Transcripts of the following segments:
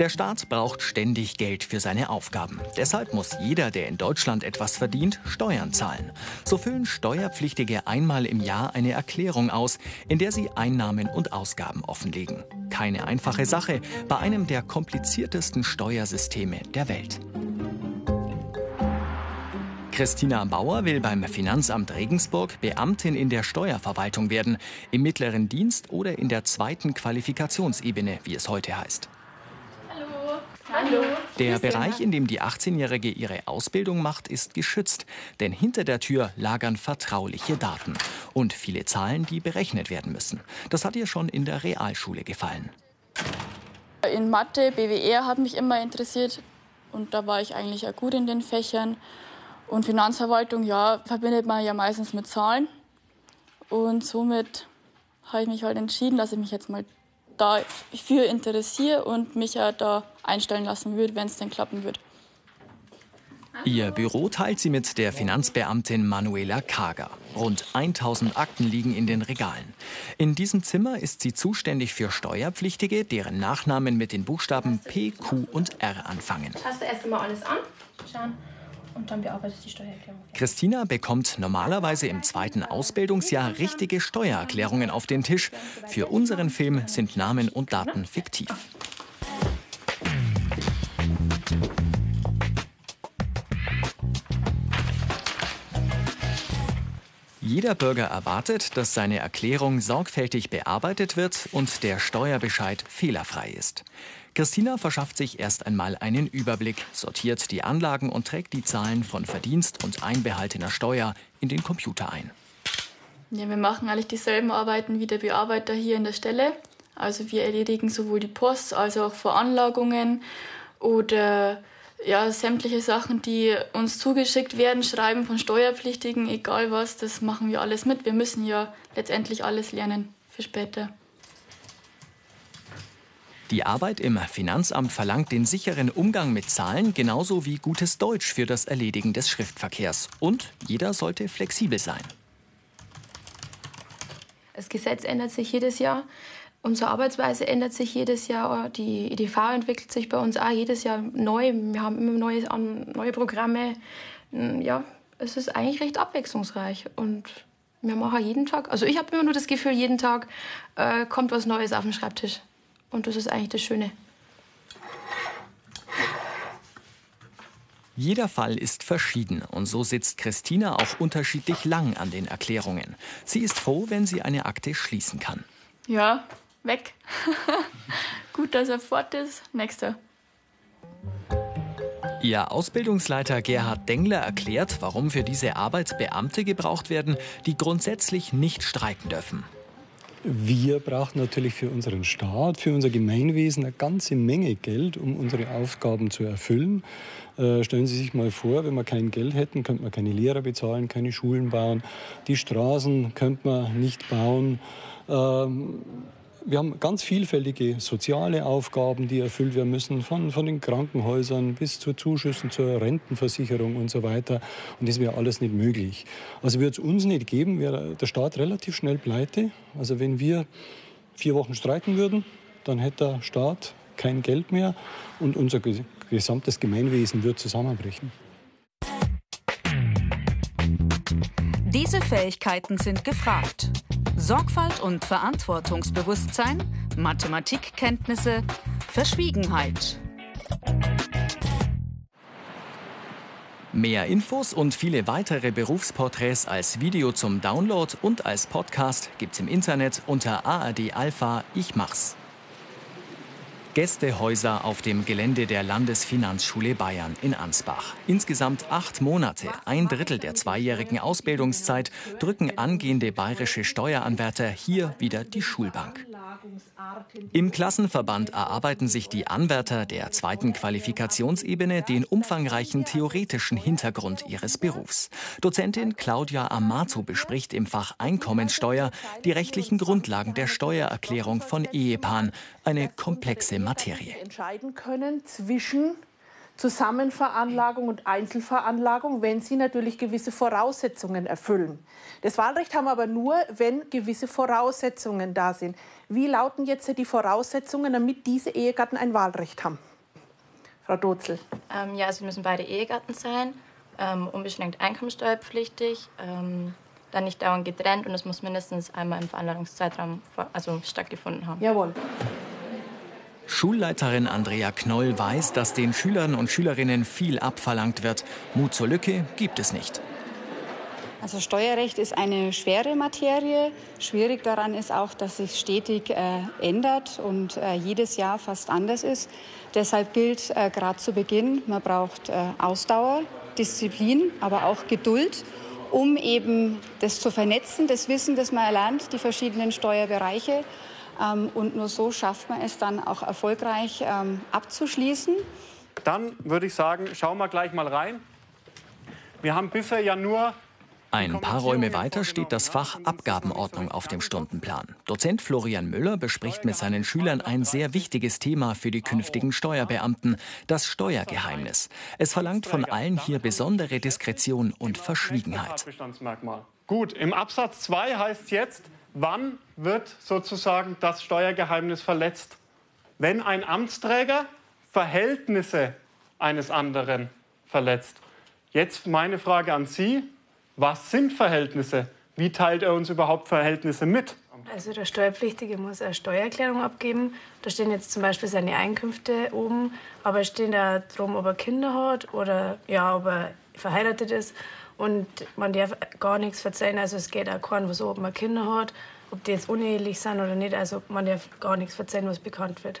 Der Staat braucht ständig Geld für seine Aufgaben. Deshalb muss jeder, der in Deutschland etwas verdient, Steuern zahlen. So füllen Steuerpflichtige einmal im Jahr eine Erklärung aus, in der sie Einnahmen und Ausgaben offenlegen. Keine einfache Sache bei einem der kompliziertesten Steuersysteme der Welt. Christina Bauer will beim Finanzamt Regensburg Beamtin in der Steuerverwaltung werden, im mittleren Dienst oder in der zweiten Qualifikationsebene, wie es heute heißt. Hallo. Der Bereich, in dem die 18-Jährige ihre Ausbildung macht, ist geschützt, denn hinter der Tür lagern vertrauliche Daten und viele Zahlen, die berechnet werden müssen. Das hat ihr schon in der Realschule gefallen. In Mathe, BWR hat mich immer interessiert und da war ich eigentlich auch gut in den Fächern. Und Finanzverwaltung, ja, verbindet man ja meistens mit Zahlen. Und somit habe ich mich halt entschieden, dass ich mich jetzt mal dafür interessiere und mich ja da einstellen lassen würde, wenn es denn klappen wird. Ihr Büro teilt sie mit der Finanzbeamtin Manuela Kager. Rund 1000 Akten liegen in den Regalen. In diesem Zimmer ist sie zuständig für Steuerpflichtige, deren Nachnamen mit den Buchstaben P, Q und R anfangen. Schaust du erst einmal alles an? Schauen und dann bearbeitet die Steuererklärung. Christina bekommt normalerweise im zweiten Ausbildungsjahr richtige Steuererklärungen auf den Tisch. Für unseren Film sind Namen und Daten fiktiv. Jeder Bürger erwartet, dass seine Erklärung sorgfältig bearbeitet wird und der Steuerbescheid fehlerfrei ist. Christina verschafft sich erst einmal einen Überblick, sortiert die Anlagen und trägt die Zahlen von Verdienst und einbehaltener Steuer in den Computer ein. Ja, wir machen eigentlich dieselben Arbeiten wie der Bearbeiter hier in der Stelle. Also wir erledigen sowohl die Post als auch Veranlagungen oder ja, sämtliche Sachen, die uns zugeschickt werden, Schreiben von Steuerpflichtigen, egal was, das machen wir alles mit. Wir müssen ja letztendlich alles lernen für später. Die Arbeit im Finanzamt verlangt den sicheren Umgang mit Zahlen genauso wie gutes Deutsch für das Erledigen des Schriftverkehrs. Und jeder sollte flexibel sein. Das Gesetz ändert sich jedes Jahr. Unsere Arbeitsweise ändert sich jedes Jahr. Die EDV entwickelt sich bei uns auch jedes Jahr neu. Wir haben immer neue, neue Programme. Ja, es ist eigentlich recht abwechslungsreich. Und wir machen jeden Tag, also ich habe immer nur das Gefühl, jeden Tag äh, kommt was Neues auf den Schreibtisch. Und das ist eigentlich das Schöne. Jeder Fall ist verschieden und so sitzt Christina auch unterschiedlich lang an den Erklärungen. Sie ist froh, wenn sie eine Akte schließen kann. Ja, weg. Gut, dass er fort ist. Nächster. Ihr Ausbildungsleiter Gerhard Dengler erklärt, warum für diese Arbeit Beamte gebraucht werden, die grundsätzlich nicht streiken dürfen. Wir brauchen natürlich für unseren Staat, für unser Gemeinwesen eine ganze Menge Geld, um unsere Aufgaben zu erfüllen. Äh, stellen Sie sich mal vor, wenn wir kein Geld hätten, könnte man keine Lehrer bezahlen, keine Schulen bauen, die Straßen könnte man nicht bauen. Ähm, wir haben ganz vielfältige soziale Aufgaben, die erfüllt werden müssen, von, von den Krankenhäusern bis zu Zuschüssen zur Rentenversicherung und so weiter. Und das wäre alles nicht möglich. Also würde es uns nicht geben, wäre der Staat relativ schnell pleite. Also wenn wir vier Wochen streiken würden, dann hätte der Staat kein Geld mehr und unser gesamtes Gemeinwesen würde zusammenbrechen. Diese Fähigkeiten sind gefragt. Sorgfalt und Verantwortungsbewusstsein, Mathematikkenntnisse, Verschwiegenheit. Mehr Infos und viele weitere Berufsporträts als Video zum Download und als Podcast gibt's im Internet unter ARD Alpha Ich mach's. Gästehäuser auf dem Gelände der Landesfinanzschule Bayern in Ansbach. Insgesamt acht Monate, ein Drittel der zweijährigen Ausbildungszeit, drücken angehende bayerische Steueranwärter hier wieder die Schulbank. Im Klassenverband erarbeiten sich die Anwärter der zweiten Qualifikationsebene den umfangreichen theoretischen Hintergrund ihres Berufs. Dozentin Claudia Amato bespricht im Fach Einkommenssteuer die rechtlichen Grundlagen der Steuererklärung von Ehepaaren, eine komplexe Materie. Entscheiden können zwischen Zusammenveranlagung und Einzelveranlagung, wenn sie natürlich gewisse Voraussetzungen erfüllen. Das Wahlrecht haben wir aber nur, wenn gewisse Voraussetzungen da sind. Wie lauten jetzt die Voraussetzungen, damit diese Ehegatten ein Wahlrecht haben? Frau Dotzel? Ähm, ja, also müssen beide Ehegatten sein, ähm, unbeschränkt einkommensteuerpflichtig, ähm, dann nicht dauernd getrennt und es muss mindestens einmal im Veranlagungszeitraum also stattgefunden haben. Jawohl. Schulleiterin Andrea Knoll weiß, dass den Schülern und Schülerinnen viel abverlangt wird. Mut zur Lücke gibt es nicht. Also Steuerrecht ist eine schwere Materie. Schwierig daran ist auch, dass sich stetig äh, ändert und äh, jedes Jahr fast anders ist. Deshalb gilt äh, gerade zu Beginn, man braucht äh, Ausdauer, Disziplin, aber auch Geduld, um eben das zu vernetzen, das Wissen, das man erlernt, die verschiedenen Steuerbereiche. Ähm, und nur so schafft man es dann auch erfolgreich ähm, abzuschließen. Dann würde ich sagen, schauen wir gleich mal rein. Wir haben bisher ja nur ein paar Räume weiter steht das Fach Abgabenordnung auf dem Stundenplan. Dozent Florian Müller bespricht mit seinen Schülern ein sehr wichtiges Thema für die künftigen Steuerbeamten, das Steuergeheimnis. Es verlangt von allen hier besondere Diskretion und Verschwiegenheit. Gut, im Absatz 2 heißt es jetzt, wann wird sozusagen das Steuergeheimnis verletzt? Wenn ein Amtsträger Verhältnisse eines anderen verletzt. Jetzt meine Frage an Sie. Was sind Verhältnisse? Wie teilt er uns überhaupt Verhältnisse mit? Also der Steuerpflichtige muss eine Steuererklärung abgeben. Da stehen jetzt zum Beispiel seine Einkünfte oben, aber es steht da drum, ob er Kinder hat oder ja, ob er verheiratet ist. Und man darf gar nichts verzeihen. Also es geht auch keinen, so, ob man Kinder hat, ob die jetzt unehelich sind oder nicht. Also man darf gar nichts verzeihen, was bekannt wird.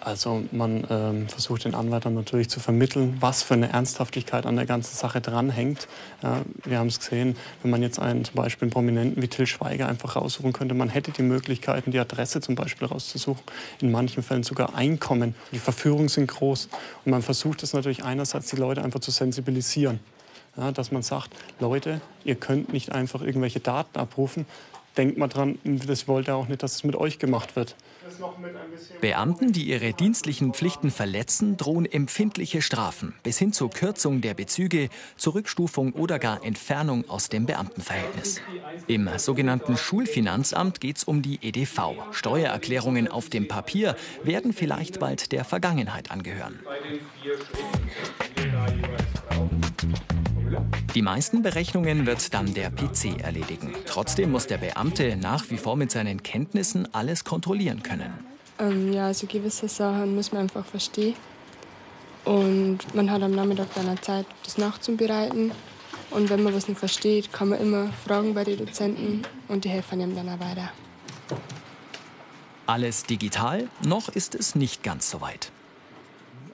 Also man ähm, versucht den Anwärtern natürlich zu vermitteln, was für eine Ernsthaftigkeit an der ganzen Sache dranhängt. Ja, wir haben es gesehen, wenn man jetzt einen zum Beispiel einen Prominenten wie Till Schweiger einfach raussuchen könnte, man hätte die Möglichkeiten, die Adresse zum Beispiel rauszusuchen, in manchen Fällen sogar Einkommen. Die Verführungen sind groß und man versucht es natürlich einerseits, die Leute einfach zu sensibilisieren. Ja, dass man sagt, Leute, ihr könnt nicht einfach irgendwelche Daten abrufen. Denkt mal dran, das wollt ihr auch nicht, dass es mit euch gemacht wird. Beamten, die ihre dienstlichen Pflichten verletzen, drohen empfindliche Strafen bis hin zur Kürzung der Bezüge, Zurückstufung oder gar Entfernung aus dem Beamtenverhältnis. Im sogenannten Schulfinanzamt geht es um die EDV. Steuererklärungen auf dem Papier werden vielleicht bald der Vergangenheit angehören. Die meisten Berechnungen wird dann der PC erledigen. Trotzdem muss der Beamte nach wie vor mit seinen Kenntnissen alles kontrollieren können. Ähm, ja, also gewisse Sachen muss man einfach verstehen. Und man hat am Nachmittag dann Zeit, das nachzubereiten. Und wenn man was nicht versteht, kann man immer fragen bei den Dozenten und die helfen einem dann auch weiter. Alles digital? Noch ist es nicht ganz so weit.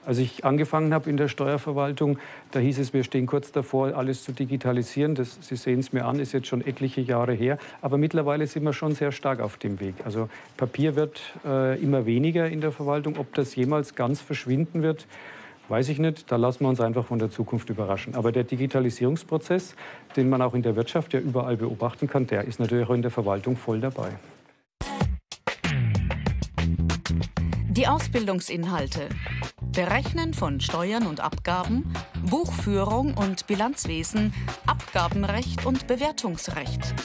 Als ich angefangen habe in der Steuerverwaltung, da hieß es, wir stehen kurz davor, alles zu digitalisieren. Das, Sie sehen es mir an, ist jetzt schon etliche Jahre her. Aber mittlerweile sind wir schon sehr stark auf dem Weg. Also Papier wird äh, immer weniger in der Verwaltung. Ob das jemals ganz verschwinden wird, weiß ich nicht. Da lassen wir uns einfach von der Zukunft überraschen. Aber der Digitalisierungsprozess, den man auch in der Wirtschaft ja überall beobachten kann, der ist natürlich auch in der Verwaltung voll dabei. Die Ausbildungsinhalte. Berechnen von Steuern und Abgaben, Buchführung und Bilanzwesen, Abgabenrecht und Bewertungsrecht.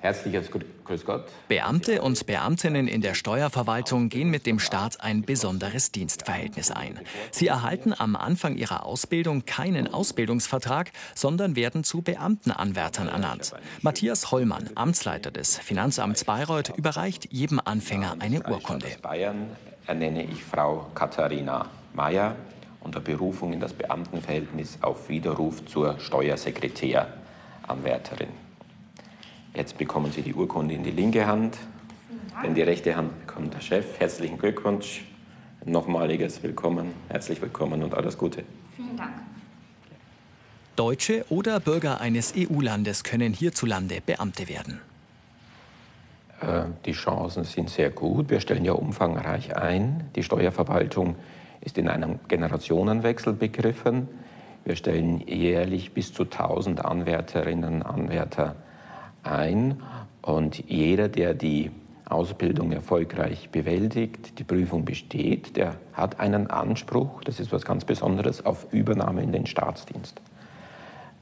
Herzliches Grüß Gott. Beamte und Beamtinnen in der Steuerverwaltung gehen mit dem Staat ein besonderes Dienstverhältnis ein. Sie erhalten am Anfang ihrer Ausbildung keinen Ausbildungsvertrag, sondern werden zu Beamtenanwärtern ernannt. Matthias Hollmann, Amtsleiter des Finanzamts Bayreuth, überreicht jedem Anfänger eine Urkunde. Bayern ernenne ich Frau Katharina Mayer unter Berufung in das Beamtenverhältnis auf Widerruf zur Steuersekretäranwärterin. Jetzt bekommen Sie die Urkunde in die linke Hand, denn die rechte Hand bekommt der Chef. Herzlichen Glückwunsch, nochmaliges Willkommen, herzlich willkommen und alles Gute. Vielen Dank. Deutsche oder Bürger eines EU-Landes können hierzulande Beamte werden. Äh, die Chancen sind sehr gut. Wir stellen ja umfangreich ein. Die Steuerverwaltung ist in einem Generationenwechsel begriffen. Wir stellen jährlich bis zu 1000 Anwärterinnen und Anwärter ein. Und jeder, der die Ausbildung erfolgreich bewältigt, die Prüfung besteht, der hat einen Anspruch, das ist was ganz Besonderes, auf Übernahme in den Staatsdienst.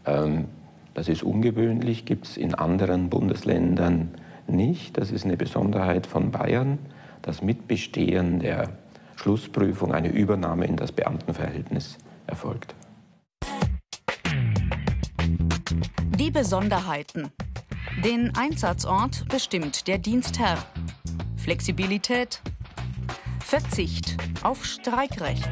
Ähm, das ist ungewöhnlich, gibt es in anderen Bundesländern nicht. Das ist eine Besonderheit von Bayern. Das Mitbestehen der Schlussprüfung, eine Übernahme in das Beamtenverhältnis erfolgt. Die Besonderheiten. Den Einsatzort bestimmt der Dienstherr. Flexibilität. Verzicht auf Streikrecht.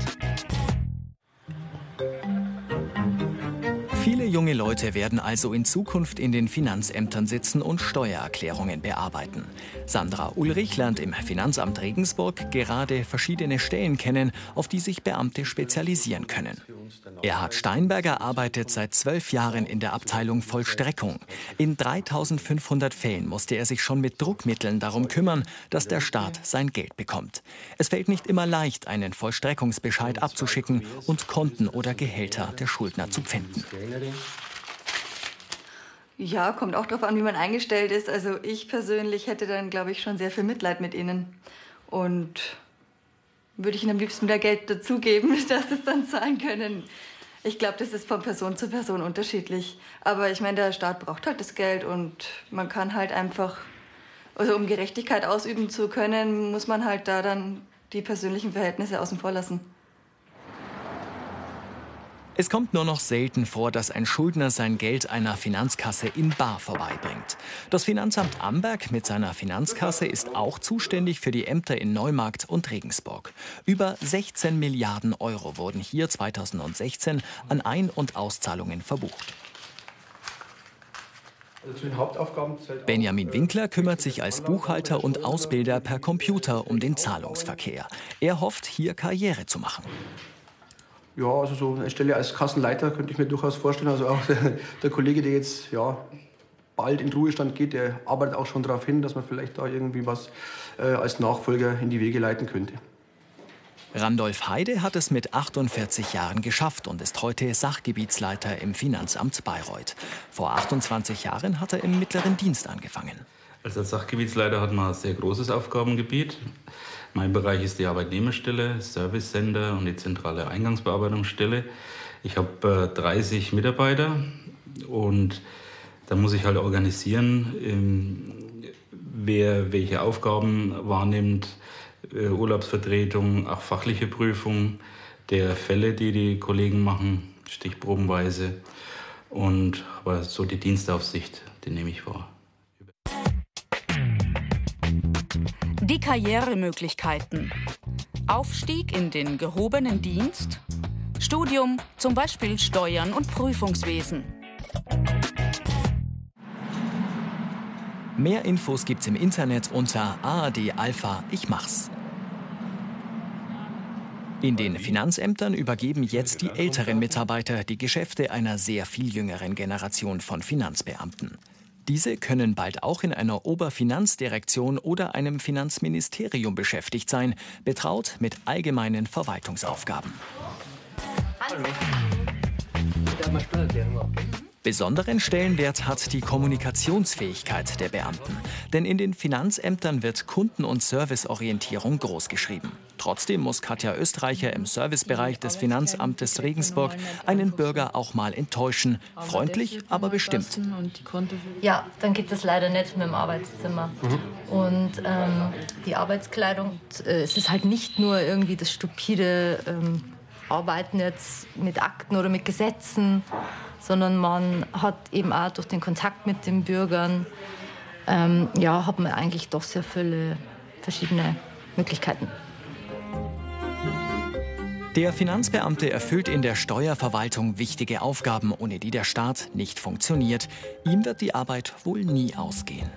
Viele junge Leute werden also in Zukunft in den Finanzämtern sitzen und Steuererklärungen bearbeiten. Sandra Ulrich lernt im Finanzamt Regensburg gerade verschiedene Stellen kennen, auf die sich Beamte spezialisieren können. Erhard Steinberger arbeitet seit zwölf Jahren in der Abteilung Vollstreckung. In 3500 Fällen musste er sich schon mit Druckmitteln darum kümmern, dass der Staat sein Geld bekommt. Es fällt nicht immer leicht, einen Vollstreckungsbescheid abzuschicken und Konten oder Gehälter der Schuldner zu pfinden. Ja, kommt auch darauf an, wie man eingestellt ist. Also ich persönlich hätte dann, glaube ich, schon sehr viel Mitleid mit ihnen. Und würde ich ihnen am liebsten wieder Geld dazugeben, dass sie es dann zahlen können. Ich glaube, das ist von Person zu Person unterschiedlich. Aber ich meine, der Staat braucht halt das Geld und man kann halt einfach, also um Gerechtigkeit ausüben zu können, muss man halt da dann die persönlichen Verhältnisse außen vor lassen. Es kommt nur noch selten vor, dass ein Schuldner sein Geld einer Finanzkasse in Bar vorbeibringt. Das Finanzamt Amberg mit seiner Finanzkasse ist auch zuständig für die Ämter in Neumarkt und Regensburg. Über 16 Milliarden Euro wurden hier 2016 an Ein- und Auszahlungen verbucht. Benjamin Winkler kümmert sich als Buchhalter und Ausbilder per Computer um den Zahlungsverkehr. Er hofft, hier Karriere zu machen. Ja, also so eine Stelle als Kassenleiter könnte ich mir durchaus vorstellen. Also auch der, der Kollege, der jetzt ja, bald in Ruhestand geht, der arbeitet auch schon darauf hin, dass man vielleicht da irgendwie was äh, als Nachfolger in die Wege leiten könnte. Randolph Heide hat es mit 48 Jahren geschafft und ist heute Sachgebietsleiter im Finanzamt Bayreuth. Vor 28 Jahren hat er im mittleren Dienst angefangen. Also als Sachgebietsleiter hat man ein sehr großes Aufgabengebiet. Mein Bereich ist die Arbeitnehmerstelle, Service Center und die zentrale Eingangsbearbeitungsstelle. Ich habe äh, 30 Mitarbeiter und da muss ich halt organisieren, ähm, wer welche Aufgaben wahrnimmt, äh, Urlaubsvertretung, auch fachliche Prüfung der Fälle, die die Kollegen machen, stichprobenweise. Und aber so die Dienstaufsicht, die nehme ich wahr. Die Karrieremöglichkeiten. Aufstieg in den gehobenen Dienst. Studium, zum Beispiel Steuern und Prüfungswesen. Mehr Infos gibt's im Internet unter ARD Alpha Ich mach's. In den Finanzämtern übergeben jetzt die älteren Mitarbeiter die Geschäfte einer sehr viel jüngeren Generation von Finanzbeamten. Diese können bald auch in einer Oberfinanzdirektion oder einem Finanzministerium beschäftigt sein, betraut mit allgemeinen Verwaltungsaufgaben. Hallo. Besonderen Stellenwert hat die Kommunikationsfähigkeit der Beamten. Denn in den Finanzämtern wird Kunden- und Serviceorientierung großgeschrieben. Trotzdem muss Katja Österreicher im Servicebereich des Finanzamtes Regensburg einen Bürger auch mal enttäuschen. Freundlich, aber bestimmt. Ja, dann geht das leider nicht mit dem Arbeitszimmer. Und ähm, die Arbeitskleidung, äh, es ist halt nicht nur irgendwie das stupide ähm, Arbeiten jetzt mit Akten oder mit Gesetzen, sondern man hat eben auch durch den Kontakt mit den Bürgern, ähm, ja, hat man eigentlich doch sehr viele verschiedene Möglichkeiten. Der Finanzbeamte erfüllt in der Steuerverwaltung wichtige Aufgaben, ohne die der Staat nicht funktioniert. Ihm wird die Arbeit wohl nie ausgehen.